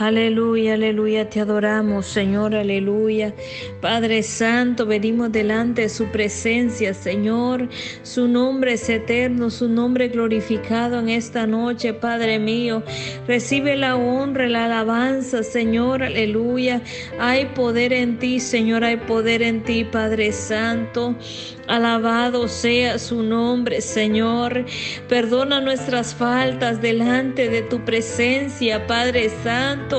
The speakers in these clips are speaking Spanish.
Aleluya, aleluya, te adoramos, Señor, aleluya. Padre Santo, venimos delante de su presencia, Señor. Su nombre es eterno, su nombre glorificado en esta noche, Padre mío. Recibe la honra, la alabanza, Señor, aleluya. Hay poder en ti, Señor, hay poder en ti, Padre Santo. Alabado sea su nombre, Señor. Perdona nuestras faltas delante de tu presencia, Padre Santo.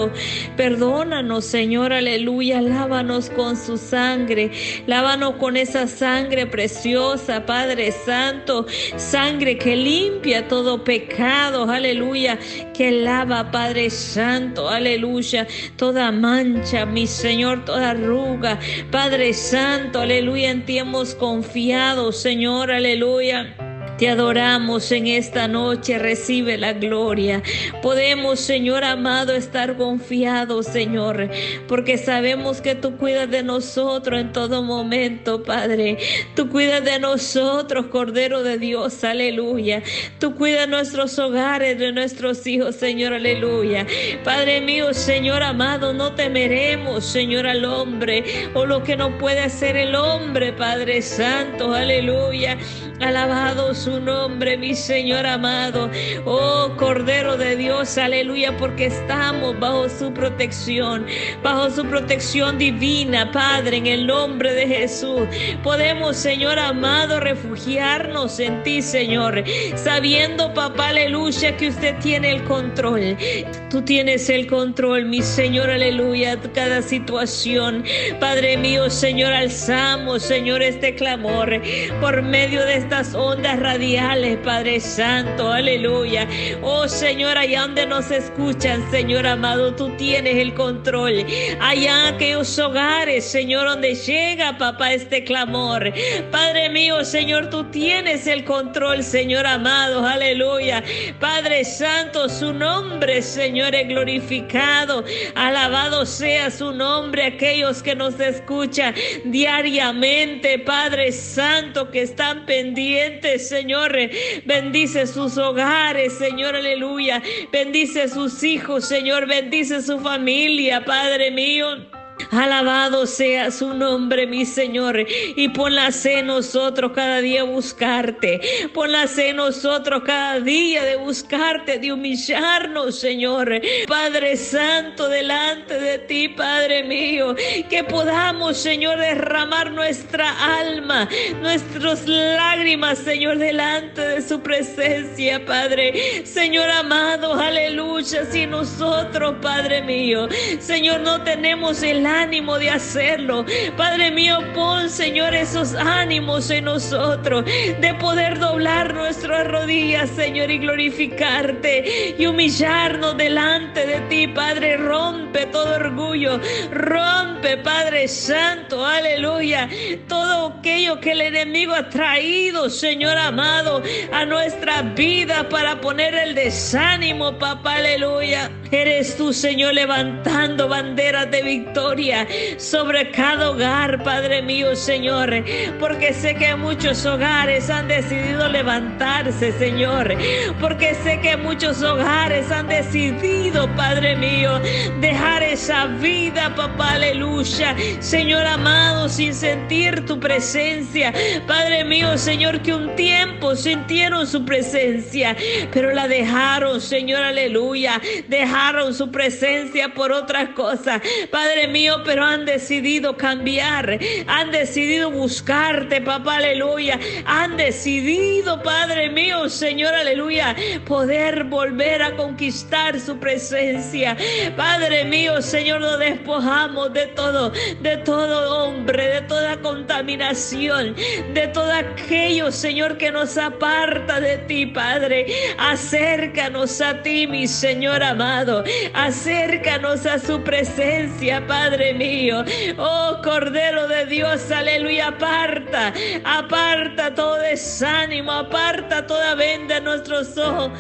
Perdónanos, Señor, aleluya. Lávanos con su sangre. Lávanos con esa sangre preciosa, Padre Santo. Sangre que limpia todo pecado, aleluya. Que lava, Padre Santo, aleluya. Toda mancha, mi Señor, toda arruga. Padre Santo, aleluya. En ti hemos confiado Señor, aleluya. Te adoramos en esta noche, recibe la gloria. Podemos, Señor amado, estar confiados, Señor, porque sabemos que tú cuidas de nosotros en todo momento, Padre. Tú cuidas de nosotros, Cordero de Dios, aleluya. Tú cuidas nuestros hogares, de nuestros hijos, Señor, aleluya. Padre mío, Señor amado, no temeremos, Señor, al hombre o lo que no puede hacer el hombre, Padre Santo, aleluya. Alabado su nombre, mi Señor amado. Oh Cordero de Dios, aleluya, porque estamos bajo su protección, bajo su protección divina, Padre, en el nombre de Jesús. Podemos, Señor amado, refugiarnos en ti, Señor, sabiendo, papá, aleluya, que usted tiene el control. Tú tienes el control, mi Señor, aleluya, cada situación. Padre mío, Señor, alzamos, Señor, este clamor por medio de estas ondas radiales, Padre Santo, aleluya. Oh Señor, allá donde nos escuchan, Señor amado, tú tienes el control. Allá aquellos hogares, Señor, donde llega, papá, este clamor. Padre mío, Señor, tú tienes el control, Señor amado, aleluya. Padre Santo, su nombre, Señor, es glorificado. Alabado sea su nombre, aquellos que nos escuchan diariamente, Padre Santo, que están pendientes Señor. Bendice sus hogares, Señor, aleluya. Bendice sus hijos, Señor. Bendice su familia, Padre mío. Alabado sea su nombre, mi Señor. Y ponlase en nosotros cada día buscarte. Ponlase en nosotros cada día de buscarte, de humillarnos, Señor. Padre Santo, delante de ti, Padre mío. Que podamos, Señor, derramar nuestra alma, nuestras lágrimas, Señor, delante de su presencia, Padre. Señor amado, aleluya. Si nosotros, Padre mío, Señor, no tenemos el ánimo de hacerlo. Padre mío, pon, Señor, esos ánimos en nosotros de poder doblar nuestras rodillas, Señor, y glorificarte y humillarnos delante de ti, Padre. Rompe todo orgullo, rompe, Padre Santo, aleluya, todo aquello que el enemigo ha traído, Señor amado, a nuestra vida para poner el desánimo, papá, aleluya. Eres tú, Señor, levantando banderas de victoria sobre cada hogar, Padre mío, Señor. Porque sé que muchos hogares han decidido levantarse, Señor. Porque sé que muchos hogares han decidido, Padre mío, dejar esa vida, papá, aleluya. Señor amado, sin sentir tu presencia. Padre mío, Señor, que un tiempo sintieron su presencia, pero la dejaron, Señor, aleluya. Dejaron su presencia por otras cosas, Padre mío, pero han decidido cambiar, han decidido buscarte, papá, aleluya, han decidido, Padre mío, Señor, aleluya, poder volver a conquistar su presencia. Padre mío, Señor, nos despojamos de todo, de todo hombre, de toda de todo aquello, Señor, que nos aparta de ti, Padre. Acércanos a ti, mi Señor amado. Acércanos a su presencia, Padre mío. Oh Cordero de Dios, aleluya. Aparta, aparta todo desánimo, aparta toda venda en nuestros ojos.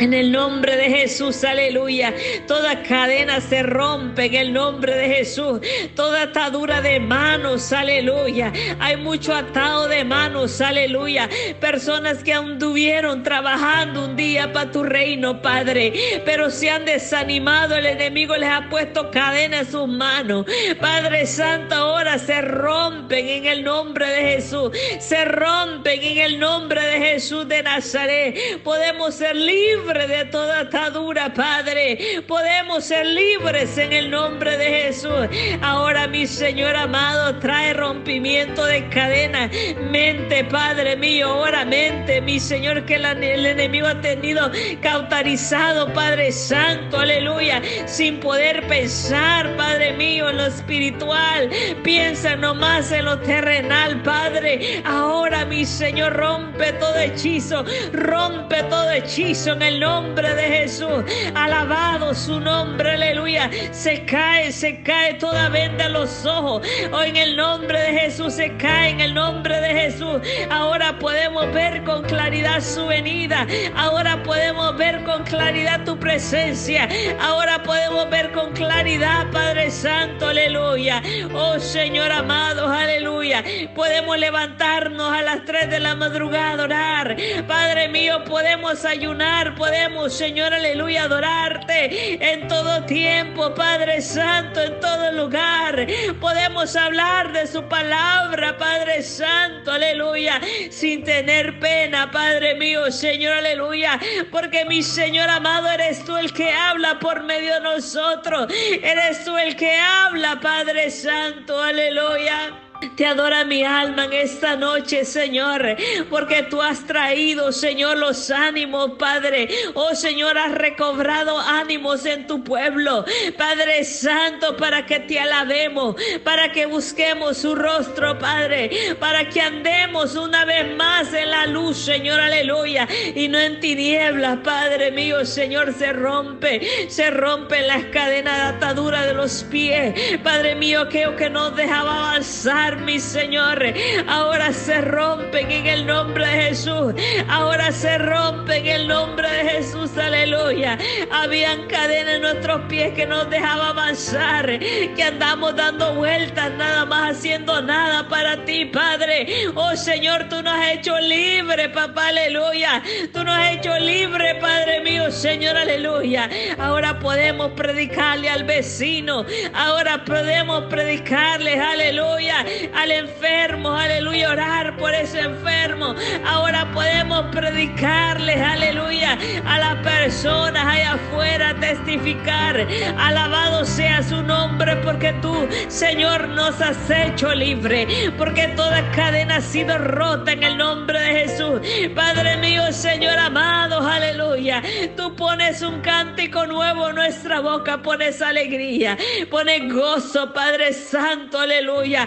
En el nombre de Jesús, aleluya. Toda cadena se rompe en el nombre de Jesús. Toda atadura de manos, aleluya. Hay mucho atado de manos, aleluya. Personas que anduvieron trabajando un día para tu reino, Padre, pero se han desanimado. El enemigo les ha puesto cadena en sus manos. Padre Santo, ahora se rompen en el nombre de Jesús. Se rompen en el nombre de Jesús de Nazaret. Podemos ser libres de toda atadura, Padre. Podemos ser libres en el nombre de Jesús. Ahora, mi Señor amado, trae rompimiento de cadena. Mente, Padre mío, ahora mente, mi Señor, que el enemigo ha tenido cauterizado, Padre Santo, aleluya, sin poder pensar, Padre mío, en lo espiritual. Piensa nomás en lo terrenal, Padre. Ahora, mi Señor, rompe todo hechizo, rompe todo hechizo en el nombre de Jesús. Alabado su nombre, aleluya. Se cae, se cae toda venda en los ojos. Hoy en el nombre de Jesús se cae, en el nombre de Jesús. Ahora podemos ver con claridad su venida. Ahora podemos ver con claridad tu presencia. Ahora podemos ver con claridad, Padre Santo, aleluya. Oh Señor amado, aleluya. Podemos levantarnos a las 3 de la madrugada, orar. Padre mío, podemos ayunar podemos, Señor, aleluya, adorarte en todo tiempo, Padre Santo, en todo lugar. Podemos hablar de su palabra, Padre Santo, aleluya, sin tener pena, Padre mío, Señor, aleluya, porque mi Señor amado, eres tú el que habla por medio de nosotros. Eres tú el que habla, Padre Santo, aleluya. Te adora mi alma en esta noche, Señor, porque tú has traído, Señor, los ánimos, Padre. Oh, Señor, has recobrado ánimos en tu pueblo, Padre Santo, para que te alabemos, para que busquemos su rostro, Padre, para que andemos una vez más en la luz, Señor, aleluya, y no en tinieblas, Padre mío, Señor, se rompe, se rompen las cadenas de atadura de los pies, Padre mío, que, que nos dejaba avanzar mi Señor. Ahora se rompen en el nombre de Jesús. Ahora se rompen en el nombre de Jesús. Aleluya. Habían cadenas en nuestros pies que nos dejaba avanzar. Que andamos dando vueltas, nada más haciendo nada para ti, Padre. Oh Señor, tú nos has hecho libre, papá. Aleluya. Tú nos has hecho libre, Padre mío, Señor. Aleluya. Ahora podemos predicarle al vecino. Ahora podemos predicarle, aleluya, al enfermo, aleluya, orar por ese enfermo. Ahora podemos predicarles, aleluya, a las personas allá afuera, testificar. Alabado sea su nombre porque tú, Señor, nos has hecho libre, porque toda cadena ha sido rota en el nombre de Jesús. Padre mío, Señor amado, aleluya. Tú pones un cántico nuevo en nuestra boca, pones alegría, pones gozo, Padre Santo, aleluya,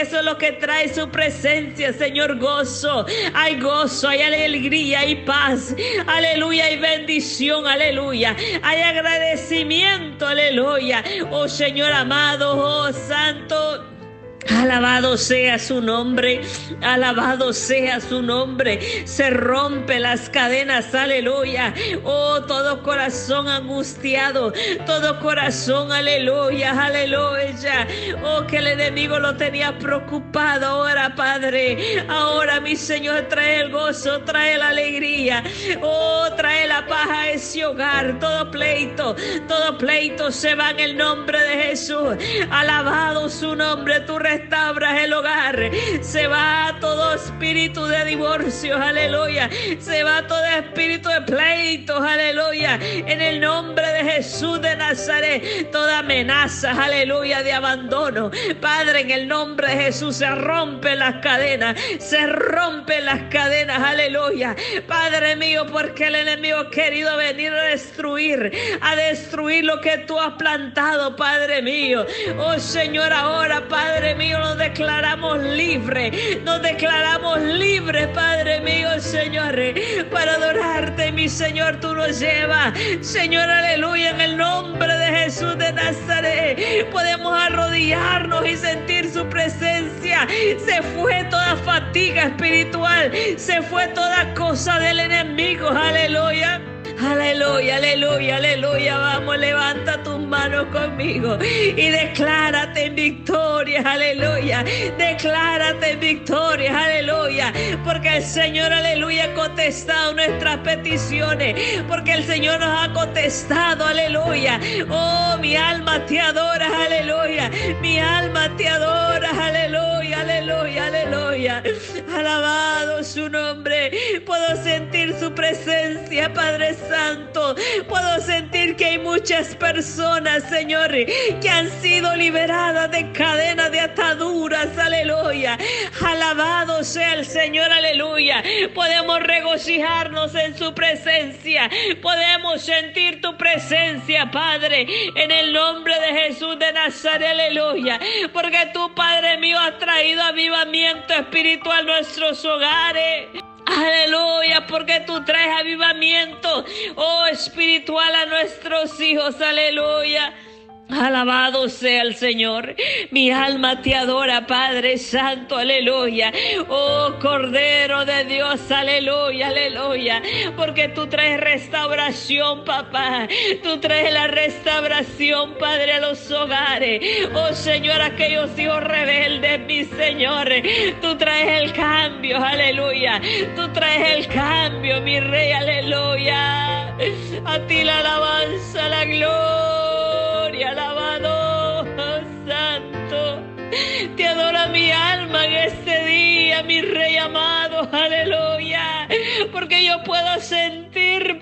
eso es lo que trae su presencia, Señor, gozo. Hay gozo, hay alegría, hay paz. Aleluya, hay bendición, aleluya. Hay agradecimiento, aleluya. Oh Señor amado, oh Santo. Alabado sea su nombre, alabado sea su nombre. Se rompe las cadenas, aleluya. Oh, todo corazón angustiado, todo corazón, aleluya, aleluya. Oh, que el enemigo lo tenía preocupado ahora, Padre. Ahora, mi Señor, trae el gozo, trae la alegría. Oh, trae la paz a ese hogar. Todo pleito, todo pleito se va en el nombre de Jesús. Alabado su nombre, tu restauras el hogar. Se va todo espíritu de divorcio, aleluya. Se va todo espíritu de pleitos, aleluya. En el nombre de Jesús de Nazaret, toda amenaza, aleluya, de abandono. Padre, en el nombre de Jesús se rompen las cadenas, se rompen las cadenas, aleluya. Padre mío, porque el enemigo ha querido venir a destruir, a destruir lo que tú has plantado, Padre mío. Oh Señor, ahora, Padre mío, nos declaramos libres, nos declaramos libres, Padre mío, Señor, para adorarte, mi Señor, tú nos llevas, Señor, aleluya, en el nombre de Jesús de Nazaret, podemos arrodillarnos y sentir su presencia, se fue toda fatiga espiritual, se fue toda cosa del enemigo, aleluya. Aleluya, aleluya, aleluya. Vamos, levanta tus manos conmigo y declárate en victoria, aleluya. Declárate en victoria, aleluya. Porque el Señor, aleluya, ha contestado nuestras peticiones. Porque el Señor nos ha contestado, aleluya. Oh, mi alma te adora, aleluya. Mi alma te adora, aleluya. Alabado su nombre. Puedo sentir su presencia, Padre Santo. Puedo sentir que hay muchas personas, Señor, que han sido liberadas de cadenas de ataduras, aleluya. Alabado sea el Señor, aleluya. Podemos regocijarnos en su presencia. Podemos sentir tu presencia, Padre, en el nombre de Jesús de Nazaret, aleluya. Porque tú, Padre mío, has traído avivamiento espiritual a nuestros hogares. Aleluya, porque tú traes avivamiento, oh espiritual a nuestros hijos. Aleluya. Alabado sea el Señor. Mi alma te adora, Padre Santo. Aleluya. Oh Cordero de Dios. Aleluya, aleluya. Porque tú traes restauración, papá. Tú traes la restauración, Padre, a los hogares. Oh Señor, aquellos hijos rebeldes, mi Señor. Tú traes el cambio. Aleluya. Tú traes el cambio, mi Rey. Aleluya. A ti la alabanza, la gloria en este día, mi Rey amado, aleluya. Porque yo puedo sentir,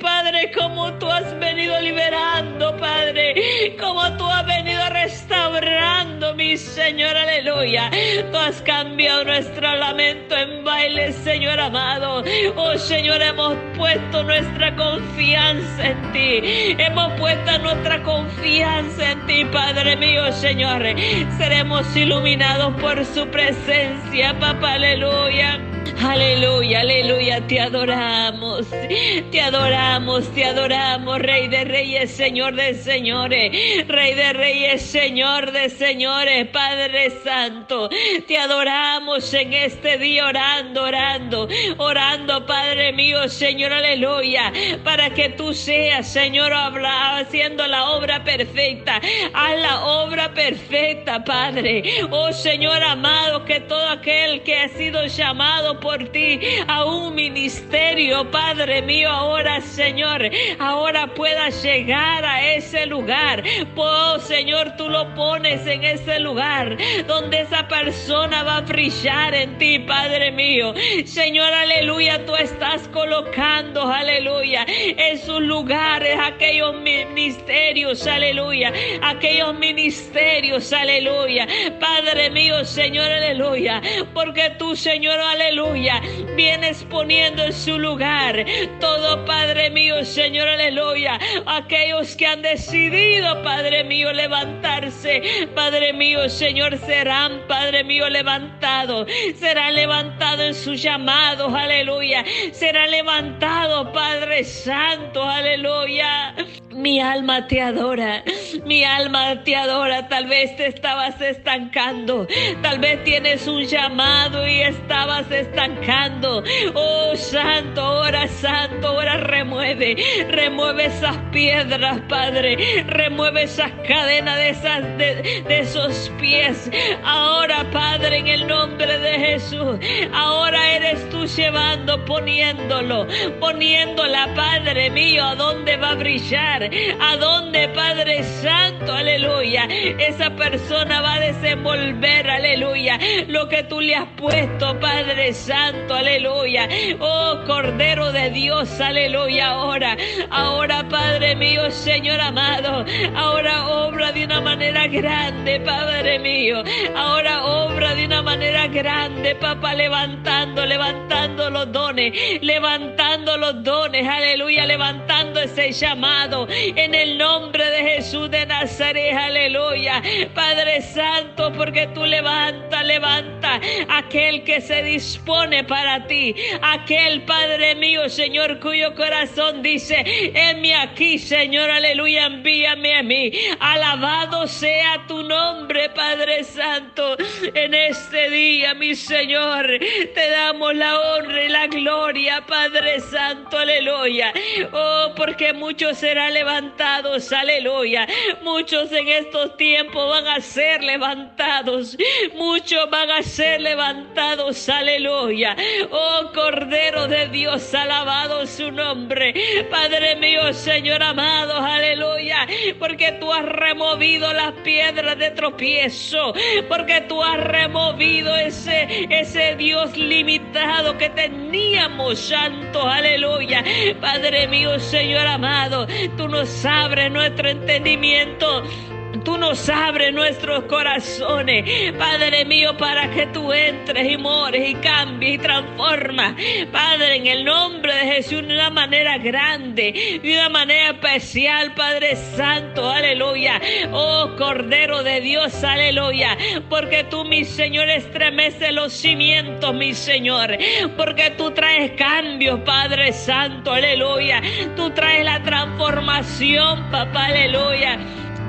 Padre, como tú has venido liberando, Padre. Como tú has venido restaurando, mi Señor, aleluya. Tú has cambiado nuestro lamento en baile, Señor amado. Oh Señor, hemos puesto nuestra confianza en ti. Hemos puesto nuestra confianza en ti, Padre mío, Señor. Seremos iluminados por su presencia, papá, aleluya. Aleluya, aleluya, te adoramos, te adoramos, te adoramos, Rey de Reyes, Señor de Señores, Rey de Reyes, Señor de Señores, Padre Santo, te adoramos en este día orando, orando, orando, Padre mío, Señor, aleluya, para que tú seas, Señor, haciendo la obra perfecta, haz la obra perfecta, Padre, oh Señor amado, que todo aquel que ha sido llamado por ti a un ministerio, Padre mío, ahora, Señor, ahora pueda llegar a ese lugar. Oh, Señor, tú lo pones en ese lugar donde esa persona va a brillar en ti, Padre mío. Señor, aleluya, tú estás colocando, aleluya, en sus lugares aquellos ministerios, aleluya, aquellos ministerios, aleluya. Padre mío, Señor, aleluya, porque tú, Señor, aleluya vienes poniendo en su lugar. Todo, Padre mío, Señor, aleluya, aquellos que han decidido, Padre mío, levantarse, Padre mío, Señor, serán, Padre mío, levantados, serán levantados en sus llamados, aleluya, serán levantados, Padre Santo, aleluya. Mi alma te adora, mi alma te adora. Tal vez te estabas estancando, tal vez tienes un llamado y estabas estancando. Oh Santo, ora Santo, ora remueve, remueve esas piedras, Padre, remueve esas cadenas de, esas, de, de esos pies. Ahora, Padre, en el nombre de Jesús, ahora eres tú llevando, poniéndolo, poniéndola, Padre mío, a dónde va a brillar a dónde, Padre Santo, aleluya, esa persona va a desenvolver, aleluya, lo que tú le has puesto, Padre Santo, aleluya. Oh Cordero de Dios, aleluya, ahora, ahora, Padre mío, Señor amado, ahora obra de una manera grande, Padre mío, ahora obra de una manera grande, papá, levantando, levantando los dones, levantando los dones, aleluya, levantando ese llamado, en el nombre de Jesús de Nazaret, aleluya. Padre Santo, porque tú levanta, levanta aquel que se dispone para ti, aquel Padre mío, Señor, cuyo corazón dice, envíame aquí, Señor, aleluya, envíame a mí. Alabado sea tu nombre, Padre Santo. En este día, mi Señor, te damos la honra y la gloria, Padre Santo, aleluya. Oh, porque muchos serán levantados, aleluya. Muchos en estos tiempos van a ser levantados. Muchos van a ser levantados, aleluya. Oh, Cordero de Dios, alabado su nombre. Padre mío, Señor amado, aleluya. Porque tú has removido las piedras de tropiezo. Porque tú has removido ese, ese Dios limitado que teníamos, santo, aleluya. Padre mío, Señor amado, tú nos abres nuestro entendimiento Tú nos abres nuestros corazones, Padre mío, para que tú entres y mores y cambies y transformas, Padre, en el nombre de Jesús, de una manera grande, de una manera especial, Padre Santo, aleluya. Oh Cordero de Dios, aleluya. Porque tú, mi Señor, estremeces los cimientos, mi Señor. Porque tú traes cambios, Padre Santo, aleluya. Tú traes la transformación, papá, aleluya.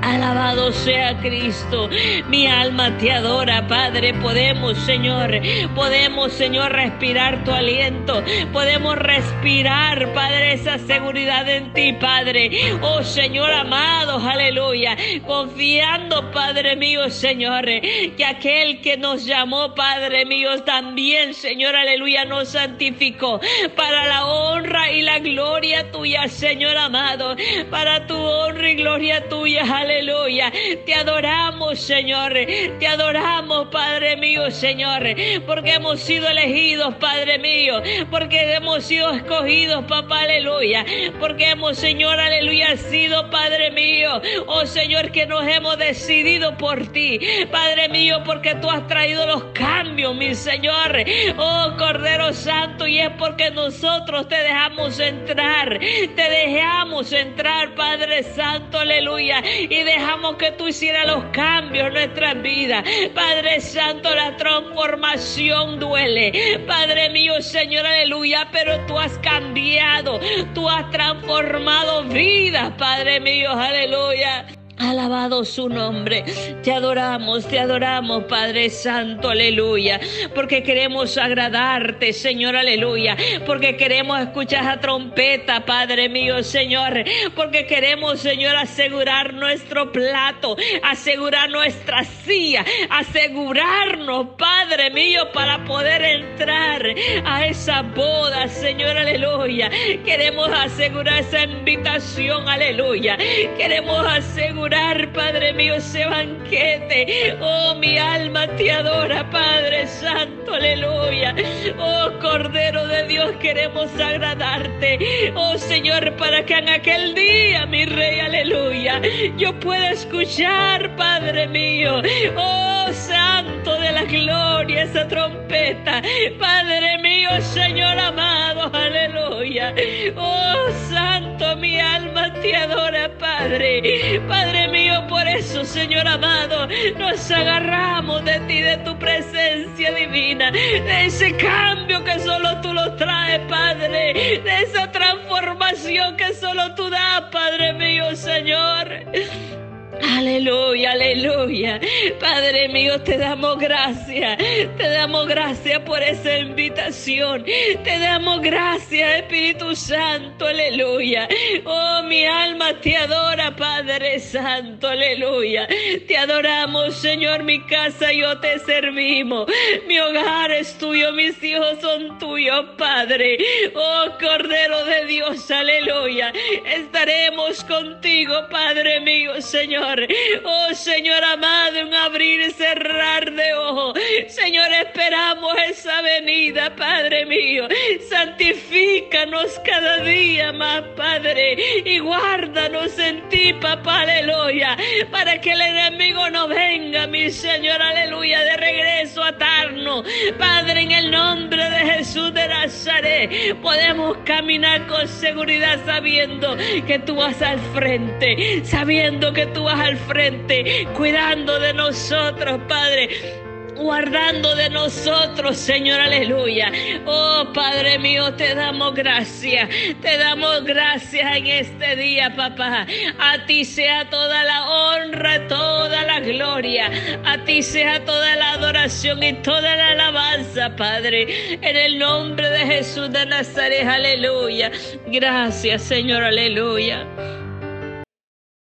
Alabado sea Cristo. Mi alma te adora, Padre. Podemos, Señor, podemos, Señor, respirar tu aliento. Podemos respirar, Padre, esa seguridad en ti, Padre. Oh, Señor amado, aleluya. Confiando, Padre mío, Señor, que aquel que nos llamó, Padre mío, también, Señor, aleluya, nos santificó para la honra y la gloria tuya, Señor amado. Para tu honra y gloria tuya, aleluya aleluya. Te adoramos, Señor. Te adoramos, Padre mío, Señor. Porque hemos sido elegidos, Padre mío. Porque hemos sido escogidos, papá, aleluya. Porque hemos, Señor, aleluya, sido, Padre mío. Oh, Señor, que nos hemos decidido por ti. Padre mío, porque tú has traído los cambios, mi Señor. Oh, Cordero Santo. Y es porque nosotros te dejamos entrar. Te dejamos entrar, Padre Santo, aleluya. Dejamos que tú hicieras los cambios en nuestras vidas. Padre Santo, la transformación duele. Padre mío, Señor, aleluya, pero tú has cambiado, tú has transformado vidas, Padre mío, aleluya. Alabado su nombre. Te adoramos, te adoramos, Padre Santo, aleluya. Porque queremos agradarte, Señor, aleluya. Porque queremos escuchar la trompeta, Padre mío, Señor. Porque queremos, Señor, asegurar nuestro plato, asegurar nuestra silla, asegurarnos, Padre mío, para poder entrar a esa boda, Señor, aleluya. Queremos asegurar esa invitación, aleluya. Queremos asegurar Padre mío, ese banquete. Oh, mi alma te adora, Padre Santo, aleluya. Oh, Cordero de Dios, queremos agradarte. Oh, Señor, para que en aquel día, mi Rey, aleluya, yo pueda escuchar, Padre mío. Oh, Santo de la gloria, esa trompeta. Padre mío, Señor amado, aleluya. Oh, Santo, mi alma te adora, Padre. Padre mío, por eso, Señor amado, nos agarramos de ti, de tu presencia divina, de ese cambio que solo tú lo traes, Padre, de esa transformación que solo tú das, Padre mío, Señor. Aleluya, aleluya. Padre mío, te damos gracias. Te damos gracias por esa invitación. Te damos gracias, Espíritu Santo. Aleluya. Oh, mi alma te adora, Padre Santo. Aleluya. Te adoramos, Señor. Mi casa yo te servimos. Mi hogar es tuyo. Mis hijos son tuyos, Padre. Oh, Cordero de Dios. Aleluya. Estaremos contigo, Padre mío, Señor. Oh Señor amado, un abrir y cerrar de ojos. Señor, esperamos esa venida, Padre mío. Santifícanos cada día más, Padre. Y guárdanos en ti, papá, aleluya. Para que el enemigo no venga, mi Señor, aleluya, de regreso a atarnos. Padre, en el nombre de Jesús de Podemos caminar con seguridad sabiendo que tú vas al frente, sabiendo que tú vas al frente, cuidando de nosotros, Padre guardando de nosotros, Señor, aleluya. Oh Padre mío, te damos gracias, te damos gracias en este día, papá. A ti sea toda la honra, toda la gloria, a ti sea toda la adoración y toda la alabanza, Padre, en el nombre de Jesús de Nazaret, aleluya. Gracias, Señor, aleluya.